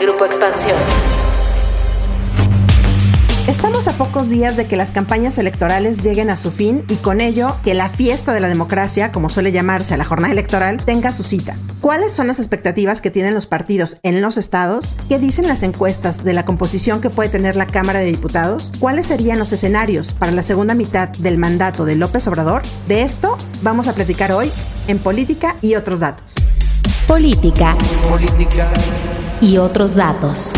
Grupo Expansión. Estamos a pocos días de que las campañas electorales lleguen a su fin y con ello que la fiesta de la democracia, como suele llamarse a la jornada electoral, tenga su cita. ¿Cuáles son las expectativas que tienen los partidos en los estados? ¿Qué dicen las encuestas de la composición que puede tener la Cámara de Diputados? ¿Cuáles serían los escenarios para la segunda mitad del mandato de López Obrador? De esto vamos a platicar hoy en Política y otros datos. Política. Política. Y otros datos.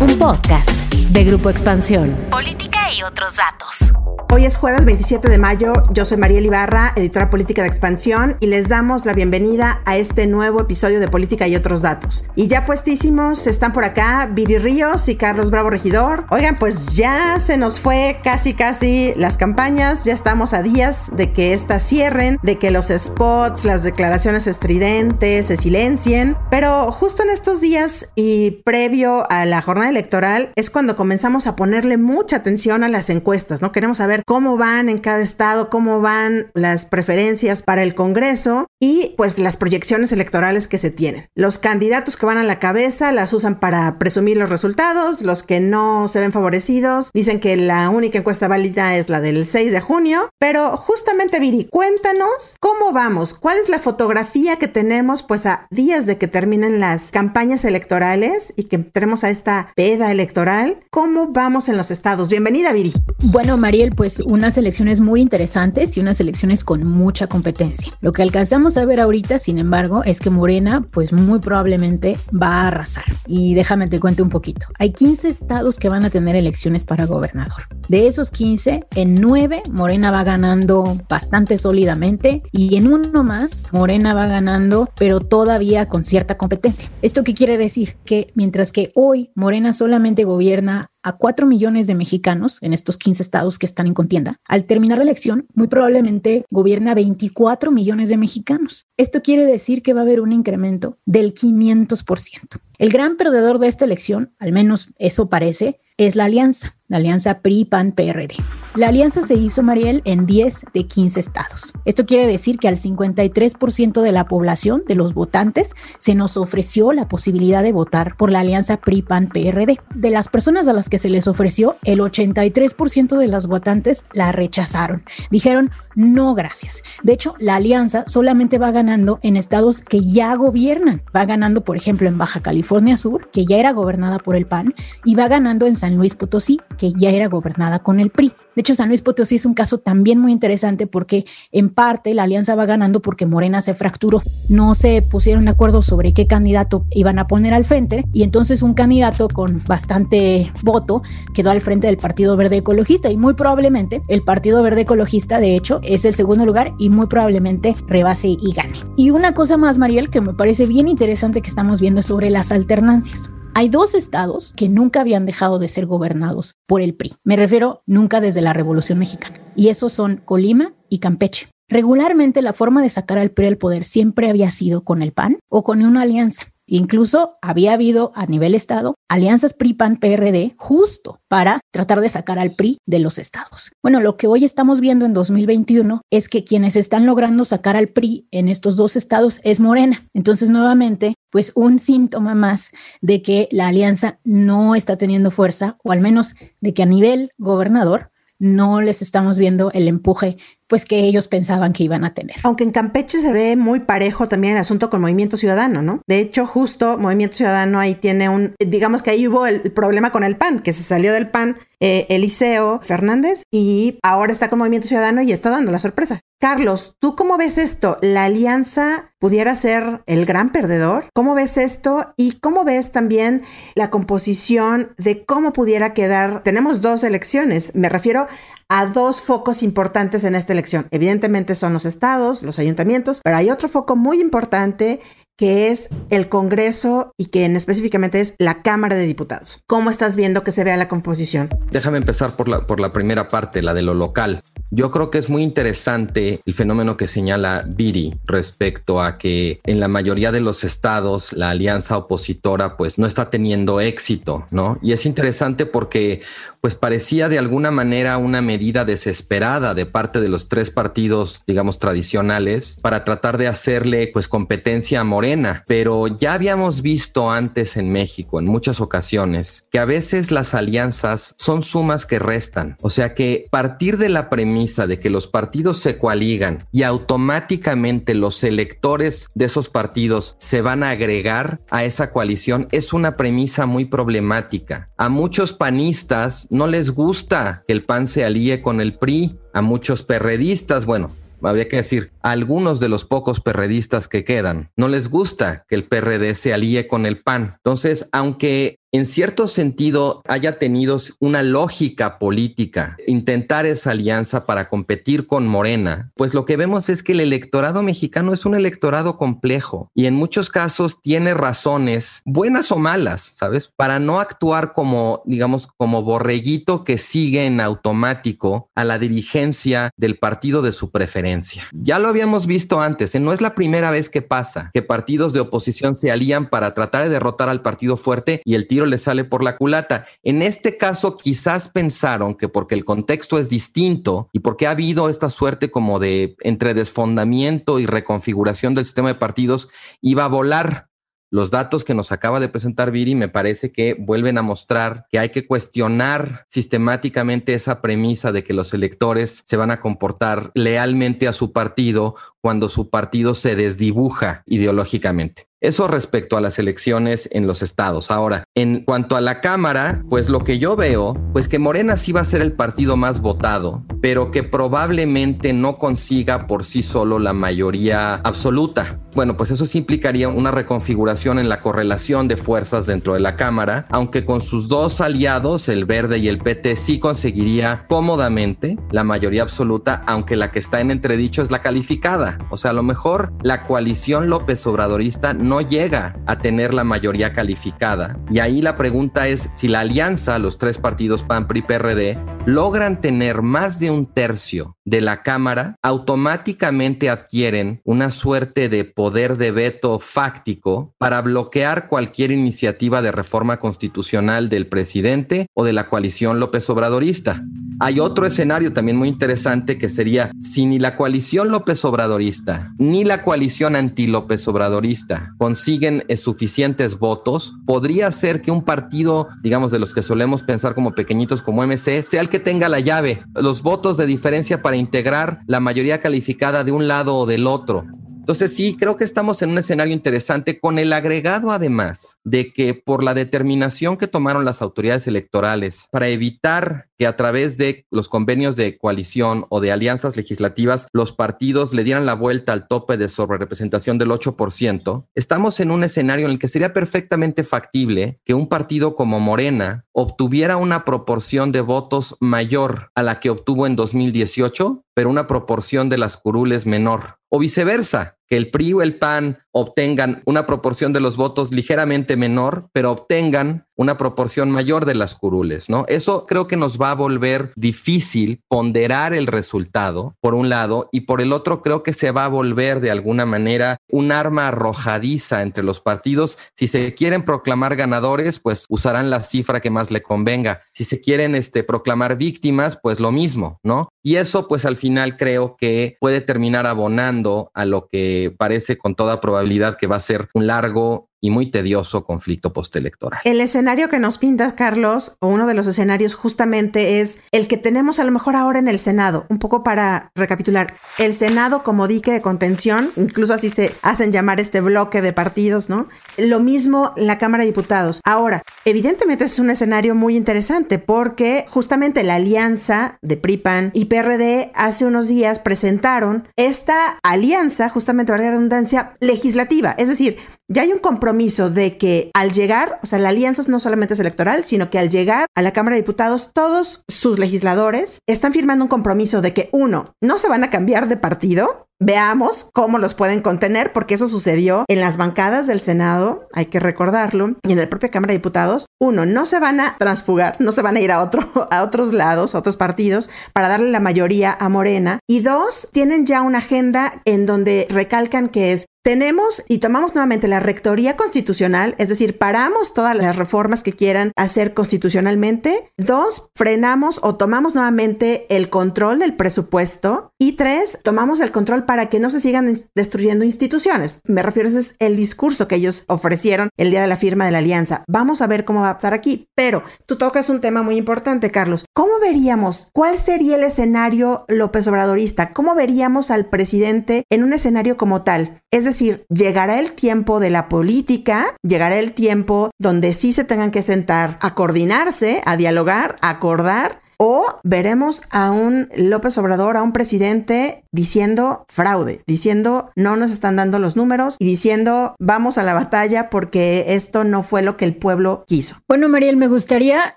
Un podcast de Grupo Expansión. Política y otros datos. Hoy es jueves 27 de mayo, yo soy Mariel Ibarra, editora política de Expansión, y les damos la bienvenida a este nuevo episodio de Política y otros datos. Y ya puestísimos, están por acá Viri Ríos y Carlos Bravo Regidor. Oigan, pues ya se nos fue casi casi las campañas, ya estamos a días de que estas cierren, de que los spots, las declaraciones estridentes se silencien, pero justo en estos días y previo a la jornada electoral es cuando comenzamos a ponerle mucha atención a las encuestas, ¿no? Queremos saber cómo van en cada estado, cómo van las preferencias para el Congreso y pues las proyecciones electorales que se tienen. Los candidatos que van a la cabeza las usan para presumir los resultados, los que no se ven favorecidos dicen que la única encuesta válida es la del 6 de junio, pero justamente Viri, cuéntanos cómo vamos, cuál es la fotografía que tenemos pues a días de que terminen las campañas electorales y que entremos a esta peda electoral, cómo vamos en los estados. Bienvenida Viri. Bueno, Mariel, pues unas elecciones muy interesantes y unas elecciones con mucha competencia. Lo que alcanzamos a ver ahorita, sin embargo, es que Morena pues muy probablemente va a arrasar. Y déjame te cuente un poquito. Hay 15 estados que van a tener elecciones para gobernador. De esos 15, en 9 Morena va ganando bastante sólidamente y en uno más Morena va ganando, pero todavía con cierta competencia. ¿Esto qué quiere decir? Que mientras que hoy Morena solamente gobierna a 4 millones de mexicanos en estos 15 estados que están en contienda, al terminar la elección, muy probablemente gobierna 24 millones de mexicanos. Esto quiere decir que va a haber un incremento del 500%. El gran perdedor de esta elección, al menos eso parece, es la alianza, la alianza PRI-PAN-PRD. La alianza se hizo, Mariel, en 10 de 15 estados. Esto quiere decir que al 53% de la población, de los votantes, se nos ofreció la posibilidad de votar por la alianza PRI-PAN-PRD. De las personas a las que se les ofreció, el 83% de los votantes la rechazaron. Dijeron, no, gracias. De hecho, la alianza solamente va ganando en estados que ya gobiernan. Va ganando, por ejemplo, en Baja California Sur, que ya era gobernada por el PAN, y va ganando en San Luis Potosí, que ya era gobernada con el PRI. De hecho, San Luis Potosí es un caso también muy interesante porque en parte la alianza va ganando porque Morena se fracturó. No se pusieron de acuerdo sobre qué candidato iban a poner al frente y entonces un candidato con bastante voto quedó al frente del Partido Verde Ecologista y muy probablemente el Partido Verde Ecologista de hecho es el segundo lugar y muy probablemente rebase y gane. Y una cosa más, Mariel, que me parece bien interesante que estamos viendo sobre las alternancias. Hay dos estados que nunca habían dejado de ser gobernados por el PRI. Me refiero nunca desde la Revolución Mexicana. Y esos son Colima y Campeche. Regularmente la forma de sacar al PRI al poder siempre había sido con el PAN o con una alianza. Incluso había habido a nivel estado alianzas PRI-PAN-PRD justo para tratar de sacar al PRI de los estados. Bueno, lo que hoy estamos viendo en 2021 es que quienes están logrando sacar al PRI en estos dos estados es Morena. Entonces, nuevamente, pues un síntoma más de que la alianza no está teniendo fuerza, o al menos de que a nivel gobernador no les estamos viendo el empuje pues que ellos pensaban que iban a tener. Aunque en Campeche se ve muy parejo también el asunto con Movimiento Ciudadano, ¿no? De hecho, justo Movimiento Ciudadano ahí tiene un, digamos que ahí hubo el problema con el PAN, que se salió del PAN eh, Eliseo Fernández y ahora está con Movimiento Ciudadano y está dando la sorpresa. Carlos, ¿tú cómo ves esto? ¿La alianza pudiera ser el gran perdedor? ¿Cómo ves esto? Y cómo ves también la composición de cómo pudiera quedar? Tenemos dos elecciones, me refiero a dos focos importantes en esta elección. Evidentemente son los estados, los ayuntamientos, pero hay otro foco muy importante que es el Congreso y que en específicamente es la Cámara de Diputados. ¿Cómo estás viendo que se vea la composición? Déjame empezar por la, por la primera parte, la de lo local. Yo creo que es muy interesante el fenómeno que señala Viri respecto a que en la mayoría de los estados la alianza opositora pues no está teniendo éxito, ¿no? Y es interesante porque pues parecía de alguna manera una medida desesperada de parte de los tres partidos, digamos, tradicionales para tratar de hacerle pues competencia a Morena. Pero ya habíamos visto antes en México en muchas ocasiones que a veces las alianzas son sumas que restan. O sea que partir de la premisa de que los partidos se coaligan y automáticamente los electores de esos partidos se van a agregar a esa coalición es una premisa muy problemática. A muchos panistas no les gusta que el PAN se alíe con el PRI, a muchos perredistas, bueno, habría que decir, a algunos de los pocos perredistas que quedan, no les gusta que el PRD se alíe con el PAN. Entonces, aunque en cierto sentido haya tenido una lógica política intentar esa alianza para competir con Morena, pues lo que vemos es que el electorado mexicano es un electorado complejo y en muchos casos tiene razones, buenas o malas, ¿sabes? Para no actuar como, digamos, como borreguito que sigue en automático a la dirigencia del partido de su preferencia. Ya lo habíamos visto antes, ¿eh? no es la primera vez que pasa que partidos de oposición se alían para tratar de derrotar al partido fuerte y el le sale por la culata. En este caso, quizás pensaron que porque el contexto es distinto y porque ha habido esta suerte como de entre desfondamiento y reconfiguración del sistema de partidos, iba a volar. Los datos que nos acaba de presentar Viri me parece que vuelven a mostrar que hay que cuestionar sistemáticamente esa premisa de que los electores se van a comportar lealmente a su partido cuando su partido se desdibuja ideológicamente. Eso respecto a las elecciones en los estados. Ahora, en cuanto a la Cámara, pues lo que yo veo, pues que Morena sí va a ser el partido más votado, pero que probablemente no consiga por sí solo la mayoría absoluta. Bueno, pues eso sí implicaría una reconfiguración en la correlación de fuerzas dentro de la Cámara, aunque con sus dos aliados, el Verde y el PT, sí conseguiría cómodamente la mayoría absoluta, aunque la que está en entredicho es la calificada. O sea, a lo mejor la coalición López Obradorista no llega a tener la mayoría calificada. Y ahí la pregunta es si la alianza, los tres partidos PAN, PRI, PRD, logran tener más de un tercio de la Cámara, automáticamente adquieren una suerte de poder de veto fáctico para bloquear cualquier iniciativa de reforma constitucional del presidente o de la coalición López Obradorista. Hay otro escenario también muy interesante que sería si ni la coalición López Obradorista ni la coalición anti-López Obradorista consiguen eh, suficientes votos, podría ser que un partido, digamos, de los que solemos pensar como pequeñitos como MC, sea el que tenga la llave, los votos de diferencia para integrar la mayoría calificada de un lado o del otro. Entonces sí, creo que estamos en un escenario interesante con el agregado además de que por la determinación que tomaron las autoridades electorales para evitar que a través de los convenios de coalición o de alianzas legislativas los partidos le dieran la vuelta al tope de sobrerepresentación del 8%, estamos en un escenario en el que sería perfectamente factible que un partido como Morena obtuviera una proporción de votos mayor a la que obtuvo en 2018, pero una proporción de las curules menor. O viceversa, que el PRI o el PAN obtengan una proporción de los votos ligeramente menor, pero obtengan una proporción mayor de las curules, ¿no? Eso creo que nos va a volver difícil ponderar el resultado, por un lado, y por el otro creo que se va a volver de alguna manera un arma arrojadiza entre los partidos. Si se quieren proclamar ganadores, pues usarán la cifra que más le convenga. Si se quieren este, proclamar víctimas, pues lo mismo, ¿no? Y eso pues al final creo que puede terminar abonando a lo que parece con toda probabilidad que va a ser un largo y muy tedioso conflicto postelectoral. El escenario que nos pintas, Carlos, o uno de los escenarios justamente es el que tenemos a lo mejor ahora en el Senado. Un poco para recapitular, el Senado como dique de contención, incluso así se hacen llamar este bloque de partidos, ¿no? Lo mismo la Cámara de Diputados. Ahora, evidentemente es un escenario muy interesante porque justamente la alianza de PRIPAN y PRD hace unos días presentaron esta alianza, justamente para la redundancia, legislativa. Es decir, ya hay un compromiso de que al llegar, o sea, la alianza no solamente es electoral, sino que al llegar a la Cámara de Diputados, todos sus legisladores están firmando un compromiso de que, uno, no se van a cambiar de partido, Veamos cómo los pueden contener, porque eso sucedió en las bancadas del Senado, hay que recordarlo, y en la propia Cámara de Diputados. Uno, no se van a transfugar, no se van a ir a, otro, a otros lados, a otros partidos, para darle la mayoría a Morena. Y dos, tienen ya una agenda en donde recalcan que es tenemos y tomamos nuevamente la rectoría constitucional, es decir, paramos todas las reformas que quieran hacer constitucionalmente. Dos, frenamos o tomamos nuevamente el control del presupuesto. Y tres, tomamos el control para que no se sigan destruyendo instituciones. Me refiero, ese es el discurso que ellos ofrecieron el día de la firma de la alianza. Vamos a ver cómo va a pasar aquí. Pero tú tocas un tema muy importante, Carlos. ¿Cómo veríamos? ¿Cuál sería el escenario López Obradorista? ¿Cómo veríamos al presidente en un escenario como tal? Es decir, llegará el tiempo de la política, llegará el tiempo donde sí se tengan que sentar a coordinarse, a dialogar, a acordar o veremos a un López Obrador, a un presidente diciendo fraude, diciendo no nos están dando los números y diciendo vamos a la batalla porque esto no fue lo que el pueblo quiso. Bueno, Mariel, me gustaría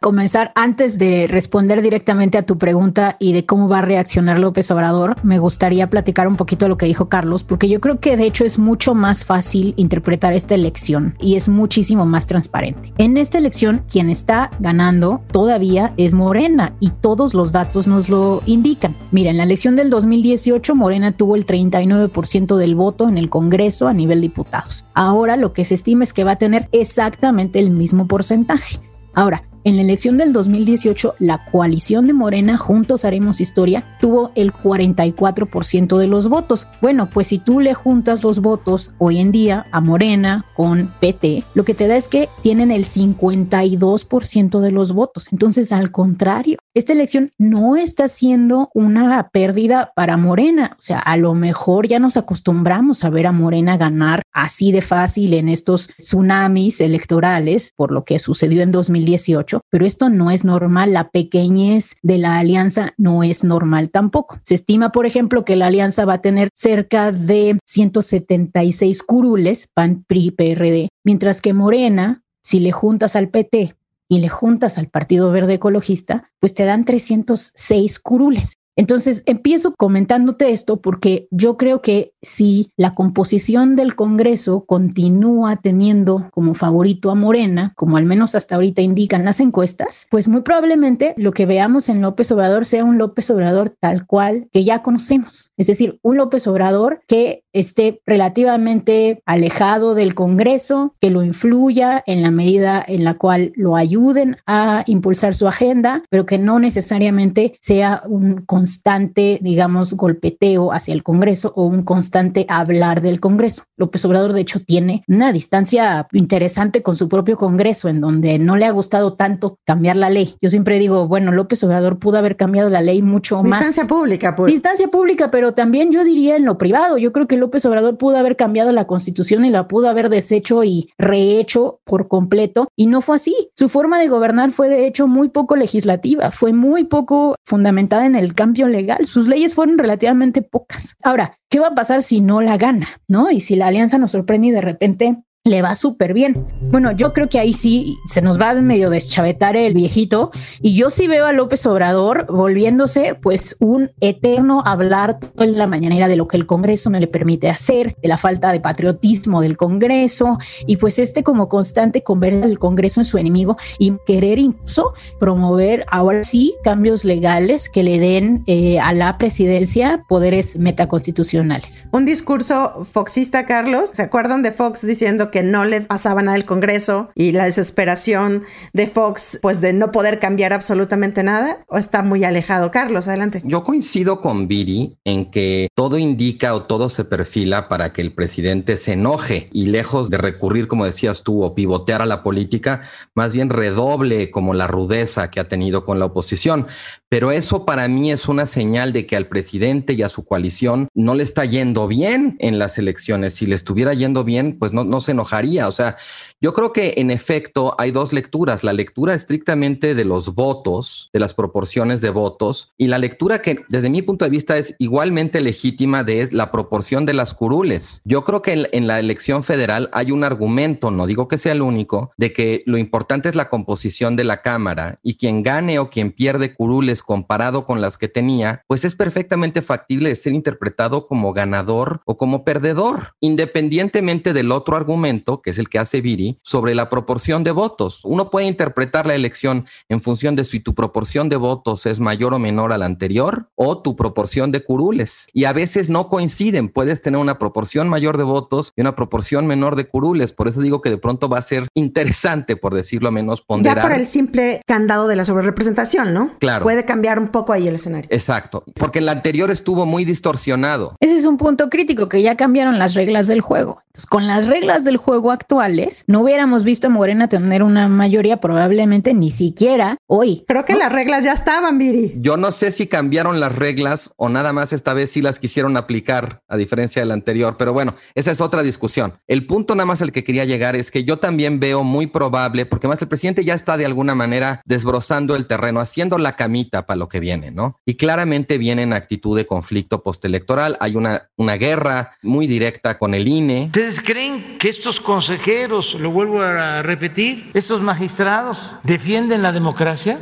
comenzar antes de responder directamente a tu pregunta y de cómo va a reaccionar López Obrador. Me gustaría platicar un poquito de lo que dijo Carlos, porque yo creo que de hecho es mucho más fácil interpretar esta elección y es muchísimo más transparente. En esta elección, quien está ganando todavía es Morena y todos los datos nos lo indican. Mira, en la elección del 2018 Morena tuvo el 39% del voto en el Congreso a nivel diputados. Ahora lo que se estima es que va a tener exactamente el mismo porcentaje. Ahora, en la elección del 2018, la coalición de Morena, Juntos Haremos Historia, tuvo el 44% de los votos. Bueno, pues si tú le juntas los votos hoy en día a Morena con PT, lo que te da es que tienen el 52% de los votos. Entonces, al contrario, esta elección no está siendo una pérdida para Morena. O sea, a lo mejor ya nos acostumbramos a ver a Morena ganar así de fácil en estos tsunamis electorales, por lo que sucedió en 2018 pero esto no es normal. La pequeñez de la alianza no es normal tampoco. Se estima, por ejemplo, que la alianza va a tener cerca de 176 curules, PAN, PRI, PRD, mientras que Morena, si le juntas al PT y le juntas al Partido Verde Ecologista, pues te dan 306 curules. Entonces, empiezo comentándote esto porque yo creo que si la composición del Congreso continúa teniendo como favorito a Morena, como al menos hasta ahorita indican las encuestas, pues muy probablemente lo que veamos en López Obrador sea un López Obrador tal cual que ya conocemos. Es decir, un López Obrador que esté relativamente alejado del Congreso, que lo influya en la medida en la cual lo ayuden a impulsar su agenda, pero que no necesariamente sea un constante, digamos, golpeteo hacia el Congreso o un constante hablar del Congreso. López Obrador, de hecho, tiene una distancia interesante con su propio Congreso, en donde no le ha gustado tanto cambiar la ley. Yo siempre digo, bueno, López Obrador pudo haber cambiado la ley mucho más. Distancia pública, pues. Distancia pública, pero también yo diría en lo privado. Yo creo que López Obrador pudo haber cambiado la constitución y la pudo haber deshecho y rehecho por completo. Y no fue así. Su forma de gobernar fue de hecho muy poco legislativa, fue muy poco fundamentada en el cambio legal. Sus leyes fueron relativamente pocas. Ahora, ¿qué va a pasar si no la gana? ¿No? Y si la alianza nos sorprende y de repente le va súper bien. Bueno, yo creo que ahí sí se nos va medio deschavetar el viejito y yo sí veo a López Obrador volviéndose pues un eterno hablar toda la mañanera de lo que el Congreso no le permite hacer, de la falta de patriotismo del Congreso y pues este como constante convertir al Congreso en su enemigo y querer incluso promover ahora sí cambios legales que le den eh, a la presidencia poderes metaconstitucionales. Un discurso foxista, Carlos. ¿Se acuerdan de Fox diciendo que no le pasaba nada al Congreso y la desesperación de Fox, pues de no poder cambiar absolutamente nada? ¿O está muy alejado? Carlos, adelante. Yo coincido con Viri en que todo indica o todo se perfila para que el presidente se enoje y lejos de recurrir, como decías tú, o pivotear a la política, más bien redoble como la rudeza que ha tenido con la oposición. Pero eso para mí es una señal de que al presidente y a su coalición no le está yendo bien en las elecciones. Si le estuviera yendo bien, pues no, no se. O sea, yo creo que en efecto hay dos lecturas, la lectura estrictamente de los votos, de las proporciones de votos, y la lectura que desde mi punto de vista es igualmente legítima de la proporción de las curules. Yo creo que en, la elección federal hay un argumento, no digo que sea el único, de que lo importante es la composición de la Cámara y quien gane o quien pierde curules comparado con las que tenía, pues es perfectamente factible de ser interpretado como ganador o como perdedor, independientemente del otro argumento, que es el que hace Viri, sobre la proporción de votos. Uno puede interpretar la elección en función de si tu proporción de votos es mayor o menor a la anterior o tu proporción de curules. Y a veces no coinciden. Puedes tener una proporción mayor de votos y una proporción menor de curules. Por eso digo que de pronto va a ser interesante, por decirlo menos, ponderar. Ya por el simple candado de la sobrerepresentación, ¿no? Claro. Puede cambiar un poco ahí el escenario. Exacto. Porque el anterior estuvo muy distorsionado. Ese es un punto crítico, que ya cambiaron las reglas del juego. Entonces, con las reglas del juego actuales, no hubiéramos visto a Morena tener una mayoría probablemente ni siquiera hoy. Creo que las reglas ya estaban, Viri. Yo no sé si cambiaron las reglas o nada más esta vez sí las quisieron aplicar a diferencia del anterior, pero bueno, esa es otra discusión. El punto nada más al que quería llegar es que yo también veo muy probable, porque más el presidente ya está de alguna manera desbrozando el terreno, haciendo la camita para lo que viene, ¿no? Y claramente viene en actitud de conflicto postelectoral, hay una, una guerra muy directa con el INE. ¿Ustedes creen que estos consejeros lo vuelvo a repetir, estos magistrados defienden la democracia?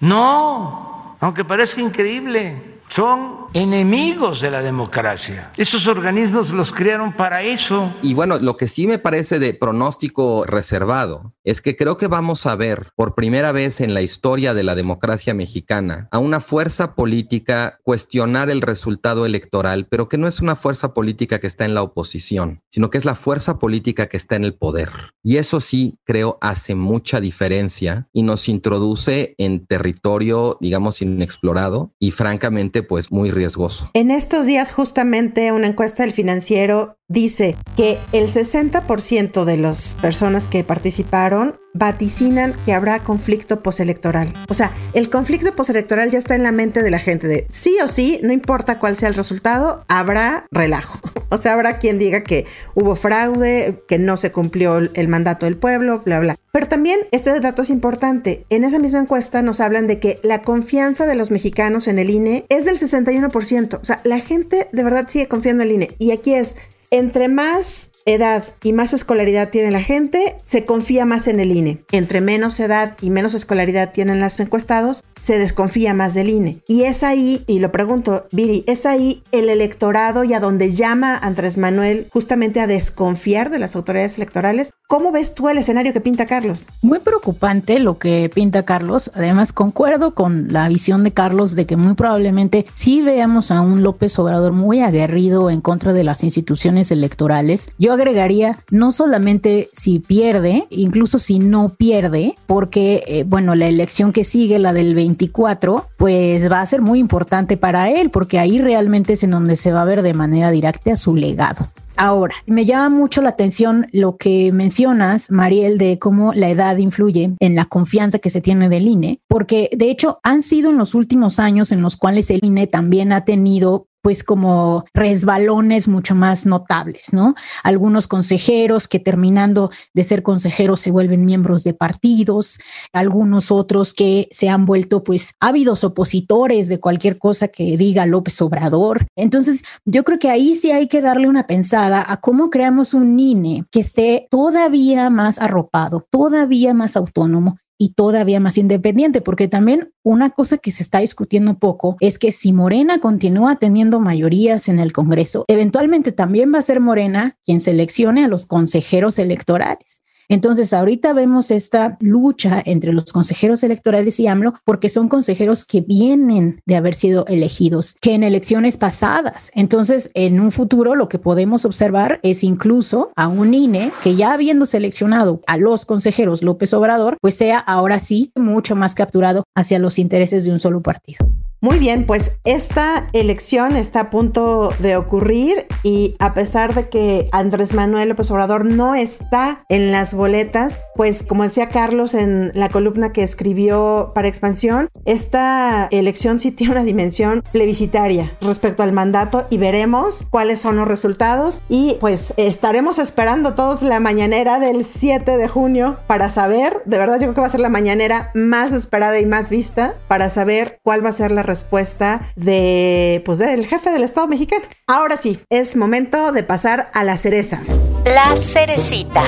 No, aunque parezca increíble son enemigos de la democracia. Esos organismos los crearon para eso. Y bueno, lo que sí me parece de pronóstico reservado es que creo que vamos a ver por primera vez en la historia de la democracia mexicana a una fuerza política cuestionar el resultado electoral, pero que no es una fuerza política que está en la oposición, sino que es la fuerza política que está en el poder. Y eso sí creo hace mucha diferencia y nos introduce en territorio, digamos, inexplorado y francamente pues muy riesgoso. En estos días justamente una encuesta del financiero dice que el 60% de las personas que participaron vaticinan que habrá conflicto postelectoral. O sea, el conflicto postelectoral ya está en la mente de la gente de sí o sí, no importa cuál sea el resultado, habrá relajo. O sea, habrá quien diga que hubo fraude, que no se cumplió el mandato del pueblo, bla, bla. Pero también este dato es importante. En esa misma encuesta nos hablan de que la confianza de los mexicanos en el INE es del 61%. O sea, la gente de verdad sigue confiando en el INE. Y aquí es, entre más edad y más escolaridad tiene la gente, se confía más en el INE. Entre menos edad y menos escolaridad tienen los encuestados, se desconfía más del INE. Y es ahí, y lo pregunto, Viri, es ahí el electorado y a donde llama Andrés Manuel justamente a desconfiar de las autoridades electorales. ¿Cómo ves tú el escenario que pinta Carlos? Muy preocupante lo que pinta Carlos. Además, concuerdo con la visión de Carlos de que muy probablemente sí veamos a un López Obrador muy aguerrido en contra de las instituciones electorales. Yo agregaría no solamente si pierde, incluso si no pierde, porque, eh, bueno, la elección que sigue, la del 24, pues va a ser muy importante para él, porque ahí realmente es en donde se va a ver de manera directa su legado. Ahora, me llama mucho la atención lo que mencionas, Mariel, de cómo la edad influye en la confianza que se tiene del INE, porque de hecho han sido en los últimos años en los cuales el INE también ha tenido pues como resbalones mucho más notables, ¿no? Algunos consejeros que terminando de ser consejeros se vuelven miembros de partidos, algunos otros que se han vuelto pues ávidos opositores de cualquier cosa que diga López Obrador. Entonces, yo creo que ahí sí hay que darle una pensada a cómo creamos un INE que esté todavía más arropado, todavía más autónomo y todavía más independiente, porque también una cosa que se está discutiendo poco es que si Morena continúa teniendo mayorías en el Congreso, eventualmente también va a ser Morena quien seleccione a los consejeros electorales. Entonces, ahorita vemos esta lucha entre los consejeros electorales y AMLO porque son consejeros que vienen de haber sido elegidos, que en elecciones pasadas. Entonces, en un futuro lo que podemos observar es incluso a un INE que ya habiendo seleccionado a los consejeros López Obrador, pues sea ahora sí mucho más capturado hacia los intereses de un solo partido. Muy bien, pues esta elección está a punto de ocurrir y a pesar de que Andrés Manuel López Obrador no está en las boletas, pues como decía Carlos en la columna que escribió para Expansión, esta elección sí tiene una dimensión plebiscitaria respecto al mandato y veremos cuáles son los resultados y pues estaremos esperando todos la mañanera del 7 de junio para saber, de verdad yo creo que va a ser la mañanera más esperada y más vista para saber cuál va a ser la respuesta de, pues, del jefe del Estado mexicano. Ahora sí, es momento de pasar a la cereza. La cerecita.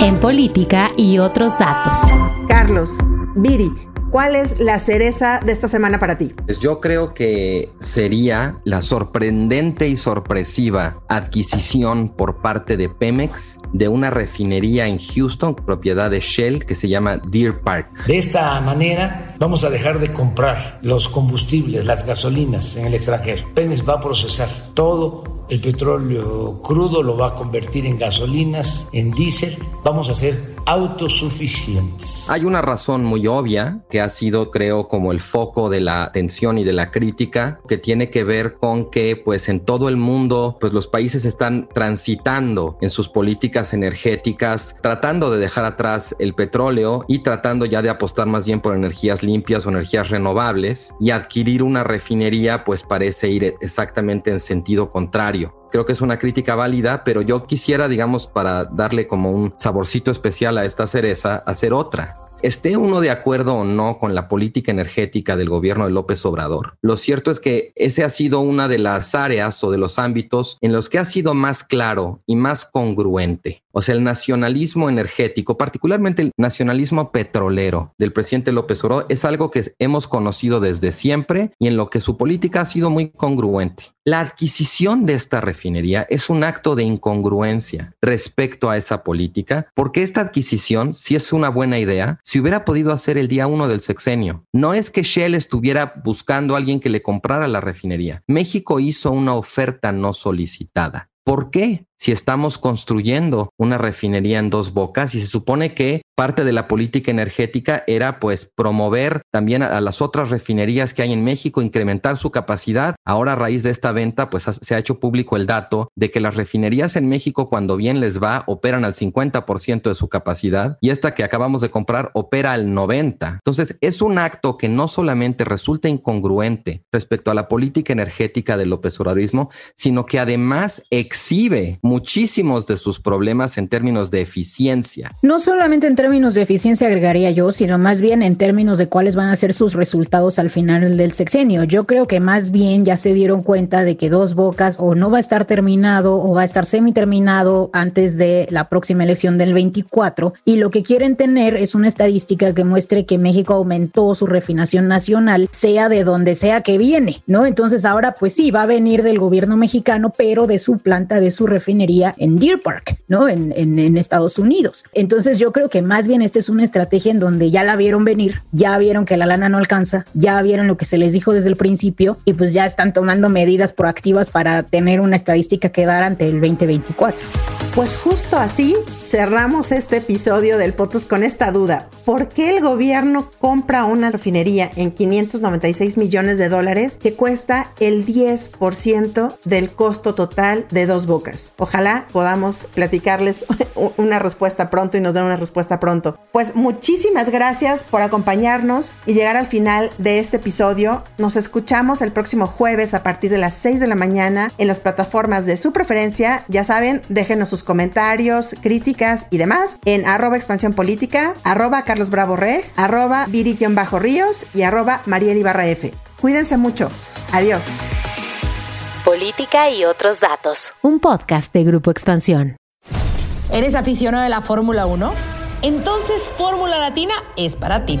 En política y otros datos. Carlos, Viri, ¿Cuál es la cereza de esta semana para ti? Pues yo creo que sería la sorprendente y sorpresiva adquisición por parte de Pemex de una refinería en Houston, propiedad de Shell, que se llama Deer Park. De esta manera vamos a dejar de comprar los combustibles, las gasolinas en el extranjero. Pemex va a procesar todo el petróleo crudo lo va a convertir en gasolinas, en diésel, vamos a ser autosuficientes. Hay una razón muy obvia que ha sido, creo, como el foco de la atención y de la crítica, que tiene que ver con que, pues, en todo el mundo, pues, los países están transitando en sus políticas energéticas, tratando de dejar atrás el petróleo y tratando ya de apostar más bien por energías limpias o energías renovables y adquirir una refinería, pues, parece ir exactamente en sentido contrario Creo que es una crítica válida, pero yo quisiera, digamos, para darle como un saborcito especial a esta cereza, hacer otra. Esté uno de acuerdo o no con la política energética del gobierno de López Obrador, lo cierto es que ese ha sido una de las áreas o de los ámbitos en los que ha sido más claro y más congruente. O sea, el nacionalismo energético, particularmente el nacionalismo petrolero del presidente López Obrador, es algo que hemos conocido desde siempre y en lo que su política ha sido muy congruente. La adquisición de esta refinería es un acto de incongruencia respecto a esa política, porque esta adquisición, si es una buena idea, se hubiera podido hacer el día uno del sexenio. No es que Shell estuviera buscando a alguien que le comprara la refinería. México hizo una oferta no solicitada. ¿Por qué? Si estamos construyendo una refinería en dos bocas y se supone que parte de la política energética era pues promover también a, las otras refinerías que hay en México, incrementar su capacidad. Ahora a raíz de esta venta pues se ha hecho público el dato de que las refinerías en México cuando bien les va operan al 50% de su capacidad y esta que acabamos de comprar opera al 90%. Entonces es un acto que no solamente resulta incongruente respecto a la política energética del López Obradorismo, sino que además exhibe muchísimos de sus problemas en términos de eficiencia. No solamente en términos de eficiencia agregaría yo, sino más bien en términos de cuáles van a ser sus resultados al final del sexenio. Yo creo que más bien ya se dieron cuenta de que Dos Bocas o no va a estar terminado o va a estar semi terminado antes de la próxima elección del 24 y lo que quieren tener es una estadística que muestre que México aumentó su refinación nacional, sea de donde sea que viene, ¿no? Entonces ahora pues sí, va a venir del gobierno mexicano, pero de su planta, de su refinación en Deer Park, ¿no? En, en, Estados Unidos. Entonces yo creo que más bien esta es una estrategia en donde ya la vieron venir, ya vieron que la lana no alcanza, ya vieron lo que se les dijo desde el principio y pues ya están tomando medidas proactivas para tener una estadística que dar ante el 2024. Pues justo así cerramos este episodio del POTUS con esta duda. ¿Por qué el gobierno compra una refinería en 596 millones de dólares que cuesta el 10% del costo total de dos bocas? Ojalá podamos platicarles una respuesta pronto y nos den una respuesta pronto. Pues muchísimas gracias por acompañarnos y llegar al final de este episodio. Nos escuchamos el próximo jueves a partir de las 6 de la mañana en las plataformas de su preferencia. Ya saben, déjenos sus comentarios, críticas y demás en arroba expansión política, arroba Carlos Bravo Reg, arroba Viri-Bajo Ríos y arroba Mariel Ibarra F. Cuídense mucho. Adiós. Política y otros datos. Un podcast de Grupo Expansión. ¿Eres aficionado de la Fórmula 1? Entonces Fórmula Latina es para ti.